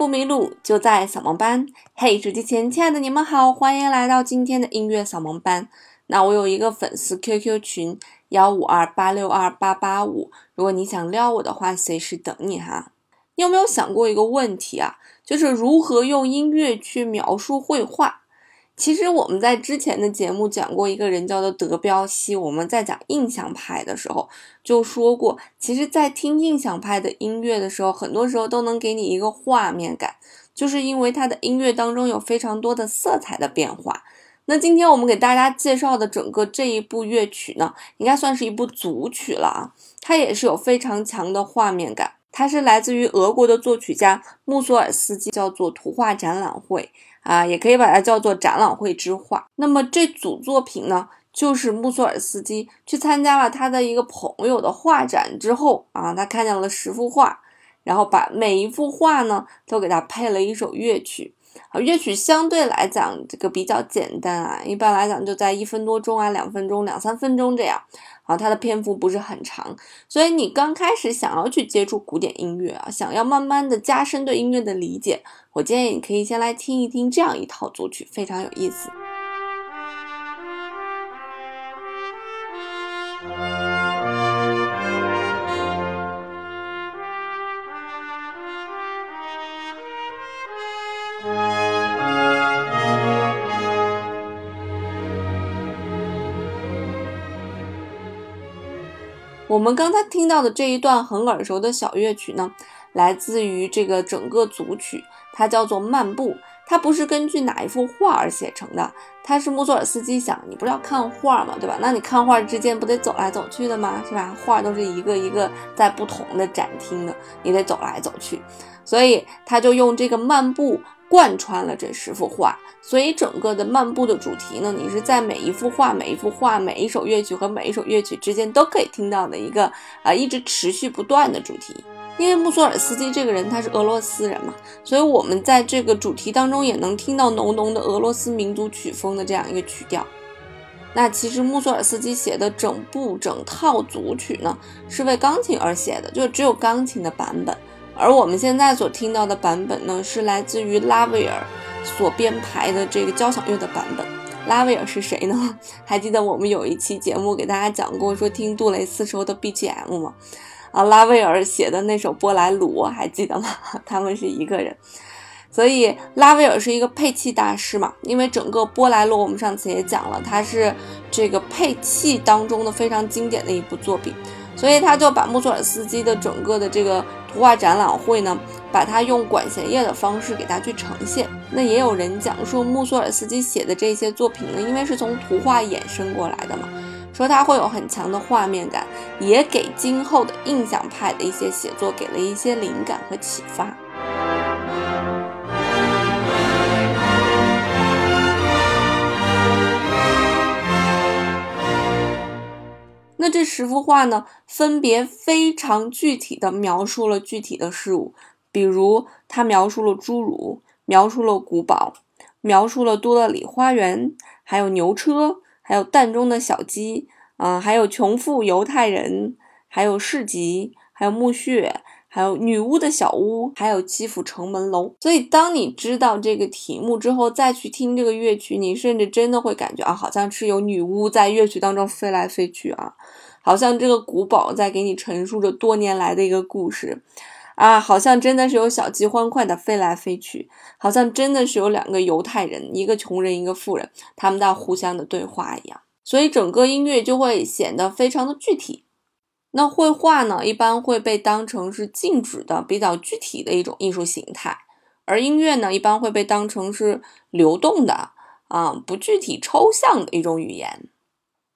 不迷路，就在扫盲班。嘿，手机前亲爱的你们好，欢迎来到今天的音乐扫盲班。那我有一个粉丝 QQ 群幺五二八六二八八五，如果你想撩我的话，随时等你哈。你有没有想过一个问题啊？就是如何用音乐去描述绘画？其实我们在之前的节目讲过一个人叫做德彪西，我们在讲印象派的时候就说过，其实，在听印象派的音乐的时候，很多时候都能给你一个画面感，就是因为他的音乐当中有非常多的色彩的变化。那今天我们给大家介绍的整个这一部乐曲呢，应该算是一部组曲了啊，它也是有非常强的画面感，它是来自于俄国的作曲家穆索尔斯基，叫做《图画展览会》。啊，也可以把它叫做展览会之画。那么这组作品呢，就是穆索尔斯基去参加了他的一个朋友的画展之后啊，他看见了十幅画，然后把每一幅画呢都给他配了一首乐曲。啊，乐曲相对来讲这个比较简单啊，一般来讲就在一分多钟啊，两分钟、两三分钟这样。啊，它的篇幅不是很长，所以你刚开始想要去接触古典音乐啊，想要慢慢的加深对音乐的理解，我建议你可以先来听一听这样一套组曲，非常有意思。我们刚才听到的这一段很耳熟的小乐曲呢，来自于这个整个组曲，它叫做《漫步》。它不是根据哪一幅画而写成的，它是穆索尔斯基想，你不是要看画嘛，对吧？那你看画之间不得走来走去的吗？是吧？画都是一个一个在不同的展厅的，你得走来走去，所以他就用这个漫步。贯穿了这十幅画，所以整个的漫步的主题呢，你是在每一幅画、每一幅画、每一首乐曲和每一首乐曲之间都可以听到的一个啊，一直持续不断的主题。因为穆索尔斯基这个人他是俄罗斯人嘛，所以我们在这个主题当中也能听到浓浓的俄罗斯民族曲风的这样一个曲调。那其实穆索尔斯基写的整部整套组曲呢，是为钢琴而写的，就只有钢琴的版本。而我们现在所听到的版本呢，是来自于拉威尔所编排的这个交响乐的版本。拉威尔是谁呢？还记得我们有一期节目给大家讲过，说听杜蕾斯时候的 BGM 吗？啊，拉威尔写的那首波莱鲁，还记得吗？他们是一个人。所以拉威尔是一个配器大师嘛，因为整个波莱罗我们上次也讲了，它是这个配器当中的非常经典的一部作品。所以他就把穆索尔斯基的整个的这个图画展览会呢，把它用管弦乐的方式给它去呈现。那也有人讲述，穆索尔斯基写的这些作品呢，因为是从图画衍生过来的嘛，说它会有很强的画面感，也给今后的印象派的一些写作给了一些灵感和启发。那这十幅画呢，分别非常具体的描述了具体的事物，比如他描述了侏儒，描述了古堡，描述了多乐里花园，还有牛车，还有蛋中的小鸡，啊，还有穷富犹太人，还有市集，还有墓穴。还有女巫的小屋，还有基辅城门楼。所以，当你知道这个题目之后，再去听这个乐曲，你甚至真的会感觉啊，好像是有女巫在乐曲当中飞来飞去啊，好像这个古堡在给你陈述着多年来的一个故事啊，好像真的是有小鸡欢快的飞来飞去，好像真的是有两个犹太人，一个穷人，一个富人，他们在互相的对话一样。所以，整个音乐就会显得非常的具体。那绘画呢，一般会被当成是静止的、比较具体的一种艺术形态，而音乐呢，一般会被当成是流动的啊、不具体、抽象的一种语言。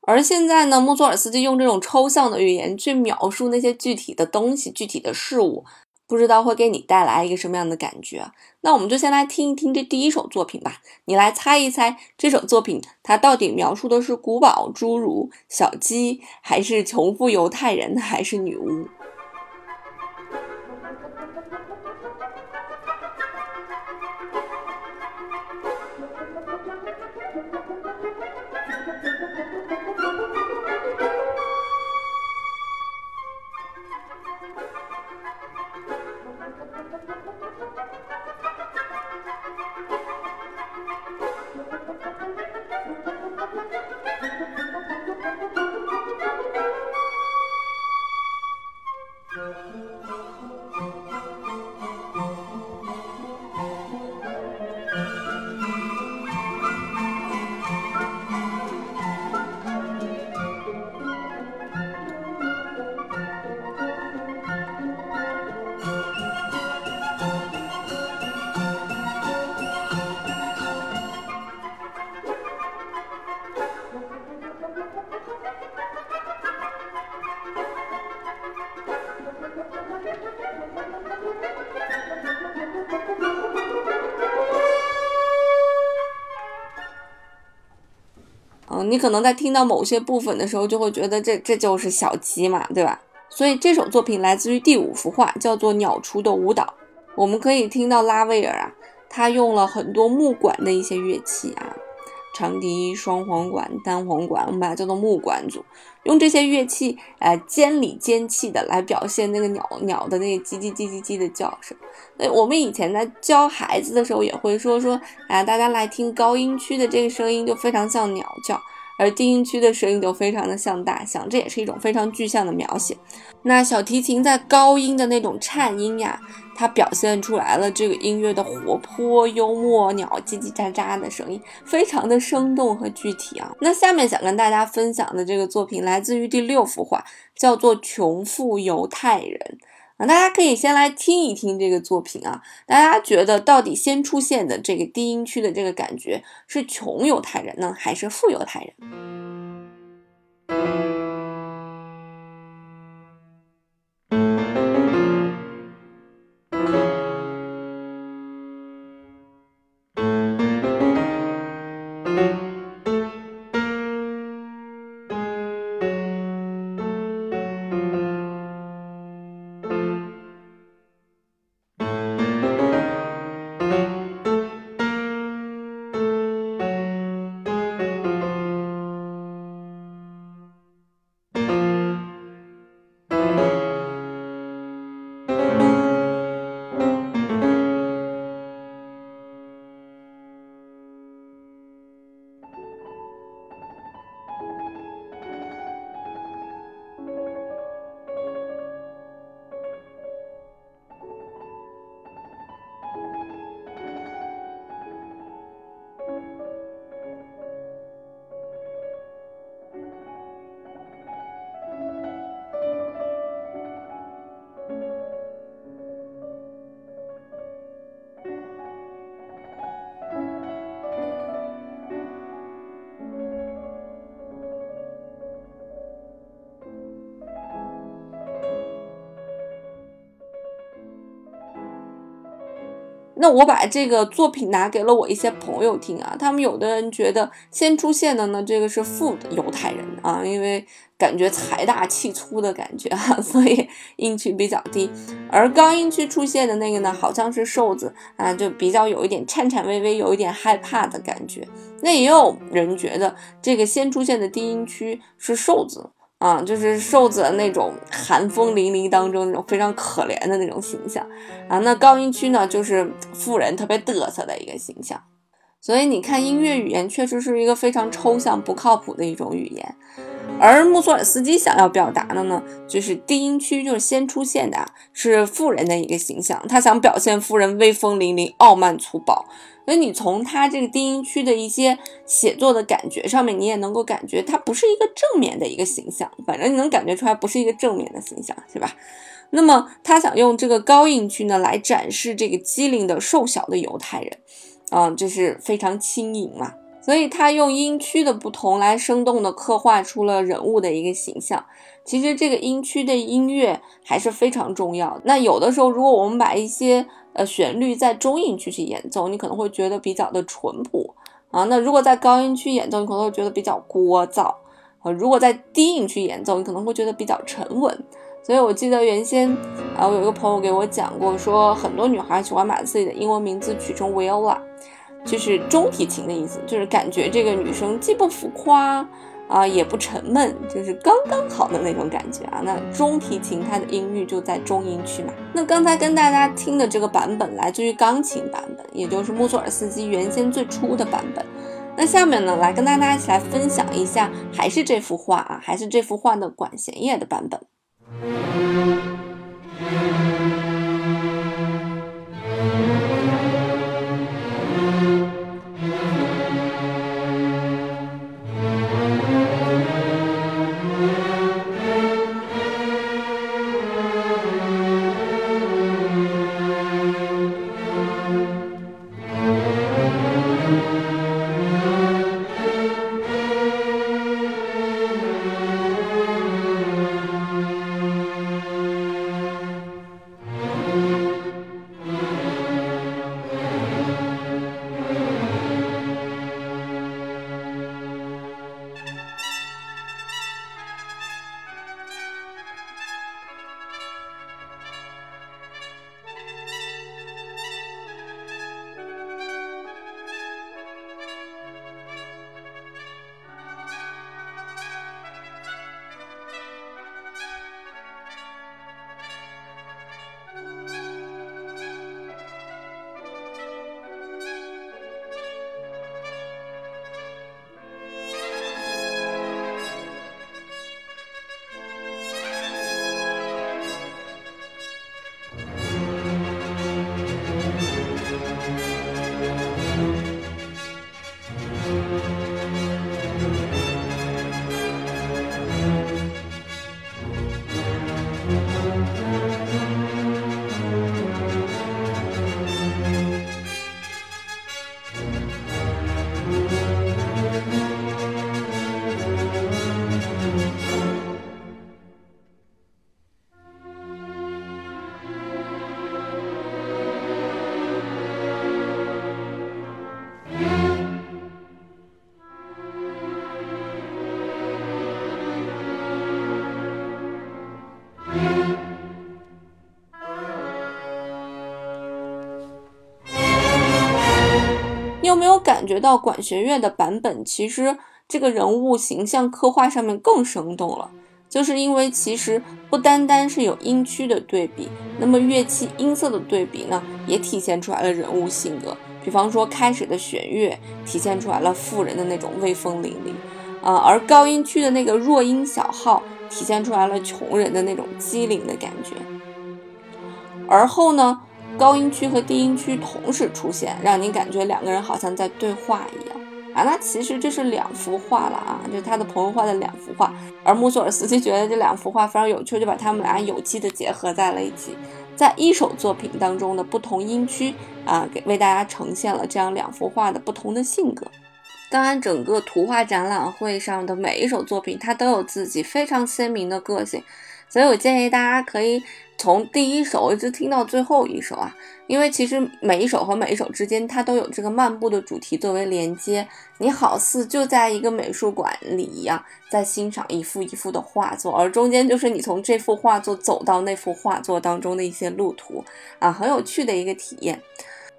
而现在呢，莫索尔斯基用这种抽象的语言去描述那些具体的东西、具体的事物。不知道会给你带来一个什么样的感觉？那我们就先来听一听这第一首作品吧。你来猜一猜，这首作品它到底描述的是古堡、侏儒、小鸡，还是穷富犹太人，还是女巫？你可能在听到某些部分的时候，就会觉得这这就是小鸡嘛，对吧？所以这首作品来自于第五幅画，叫做《鸟雏的舞蹈》。我们可以听到拉威尔啊，他用了很多木管的一些乐器啊。长笛、双簧管、单簧管，我们把它叫做木管组，用这些乐器，呃，尖里尖气的来表现那个鸟鸟的那个叽叽叽叽叽的叫声。那我们以前在教孩子的时候也会说说，啊，大家来听高音区的这个声音就非常像鸟叫。而低音区的声音就非常的像大象，这也是一种非常具象的描写。那小提琴在高音的那种颤音呀，它表现出来了这个音乐的活泼、幽默，鸟叽叽喳喳的声音，非常的生动和具体啊。那下面想跟大家分享的这个作品来自于第六幅画，叫做《穷富犹太人》。啊，大家可以先来听一听这个作品啊，大家觉得到底先出现的这个低音区的这个感觉是穷犹太人呢，还是富犹太人？那我把这个作品拿给了我一些朋友听啊，他们有的人觉得先出现的呢，这个是富的犹太人啊，因为感觉财大气粗的感觉啊，所以音区比较低；而高音区出现的那个呢，好像是瘦子啊，就比较有一点颤颤巍巍，有一点害怕的感觉。那也有人觉得这个先出现的低音区是瘦子。啊，就是瘦子那种寒风凛凛当中那种非常可怜的那种形象啊。那高音区呢，就是富人特别嘚瑟的一个形象。所以你看，音乐语言确实是一个非常抽象、不靠谱的一种语言。而穆索尔斯基想要表达的呢，就是低音区就是先出现的是富人的一个形象，他想表现富人威风凛凛、傲慢粗暴。所以你从他这个低音区的一些写作的感觉上面，你也能够感觉他不是一个正面的一个形象，反正你能感觉出来不是一个正面的形象，是吧？那么他想用这个高音区呢来展示这个机灵的瘦小的犹太人，嗯，就是非常轻盈嘛。所以他用音区的不同来生动的刻画出了人物的一个形象。其实这个音区的音乐还是非常重要。那有的时候，如果我们把一些呃旋律在中音区去演奏，你可能会觉得比较的淳朴啊。那如果在高音区演奏，你可能会觉得比较聒噪啊。如果在低音区演奏，你可能会觉得比较沉稳。所以我记得原先啊，我有一个朋友给我讲过，说很多女孩喜欢把自己的英文名字取成 Viola。就是中提琴的意思，就是感觉这个女生既不浮夸，啊，也不沉闷，就是刚刚好的那种感觉啊。那中提琴它的音域就在中音区嘛。那刚才跟大家听的这个版本来自于钢琴版本，也就是穆索尔斯基原先最初的版本。那下面呢，来跟大家一起来分享一下，还是这幅画啊，还是这幅画的管弦乐的版本。感觉到管弦乐的版本，其实这个人物形象刻画上面更生动了？就是因为其实不单单是有音区的对比，那么乐器音色的对比呢，也体现出来了人物性格。比方说开始的弦乐，体现出来了富人的那种威风凛凛，啊，而高音区的那个弱音小号，体现出来了穷人的那种机灵的感觉。而后呢？高音区和低音区同时出现，让你感觉两个人好像在对话一样啊！那其实这是两幅画了啊，就是他的朋友画的两幅画。而穆索尔斯基觉得这两幅画非常有趣，就把他们俩有机的结合在了一起，在一首作品当中的不同音区啊，给为大家呈现了这样两幅画的不同的性格。当然，整个图画展览会上的每一首作品，它都有自己非常鲜明的个性。所以我建议大家可以从第一首一直听到最后一首啊，因为其实每一首和每一首之间它都有这个漫步的主题作为连接，你好似就在一个美术馆里一样，在欣赏一幅一幅的画作，而中间就是你从这幅画作走到那幅画作当中的一些路途啊，很有趣的一个体验。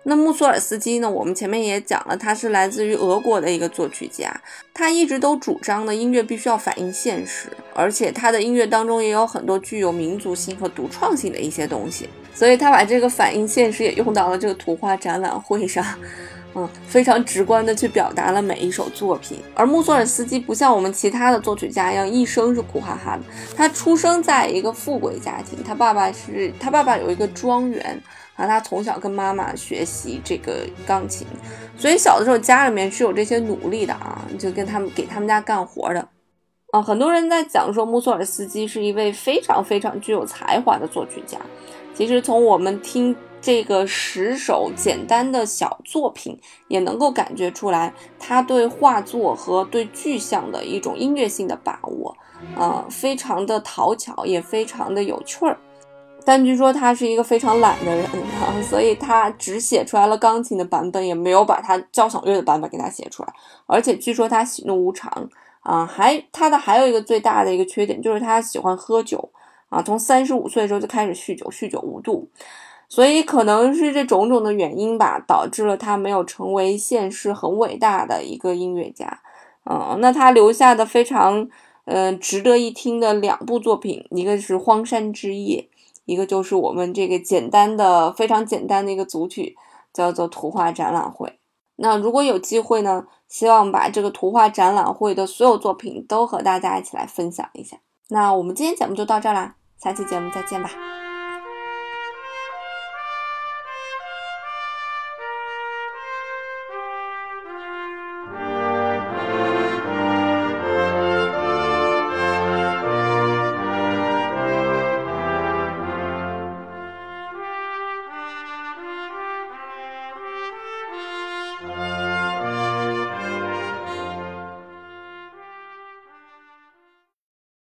那穆索尔斯基呢？我们前面也讲了，他是来自于俄国的一个作曲家，他一直都主张呢，音乐必须要反映现实，而且他的音乐当中也有很多具有民族性和独创性的一些东西，所以他把这个反映现实也用到了这个图画展览会上，嗯，非常直观的去表达了每一首作品。而穆索尔斯基不像我们其他的作曲家一样，一生是苦哈哈的，他出生在一个富贵家庭，他爸爸是他爸爸有一个庄园。啊，他从小跟妈妈学习这个钢琴，所以小的时候家里面是有这些努力的啊，就跟他们给他们家干活的。啊，很多人在讲说穆索尔斯基是一位非常非常具有才华的作曲家。其实从我们听这个十首简单的小作品，也能够感觉出来他对画作和对具象的一种音乐性的把握，啊，非常的讨巧，也非常的有趣儿。但据说他是一个非常懒的人啊，所以他只写出来了钢琴的版本，也没有把他交响乐的版本给他写出来。而且据说他喜怒无常啊，还他的还有一个最大的一个缺点就是他喜欢喝酒啊，从三十五岁的时候就开始酗酒，酗酒无度。所以可能是这种种的原因吧，导致了他没有成为现世很伟大的一个音乐家嗯，那他留下的非常嗯值得一听的两部作品，一个是《荒山之夜》，一个就是我们这个简单的非常简单的一个组曲，叫做《图画展览会》。那如果有机会呢，希望把这个图画展览会的所有作品都和大家一起来分享一下。那我们今天节目就到这儿啦，下期节目再见吧。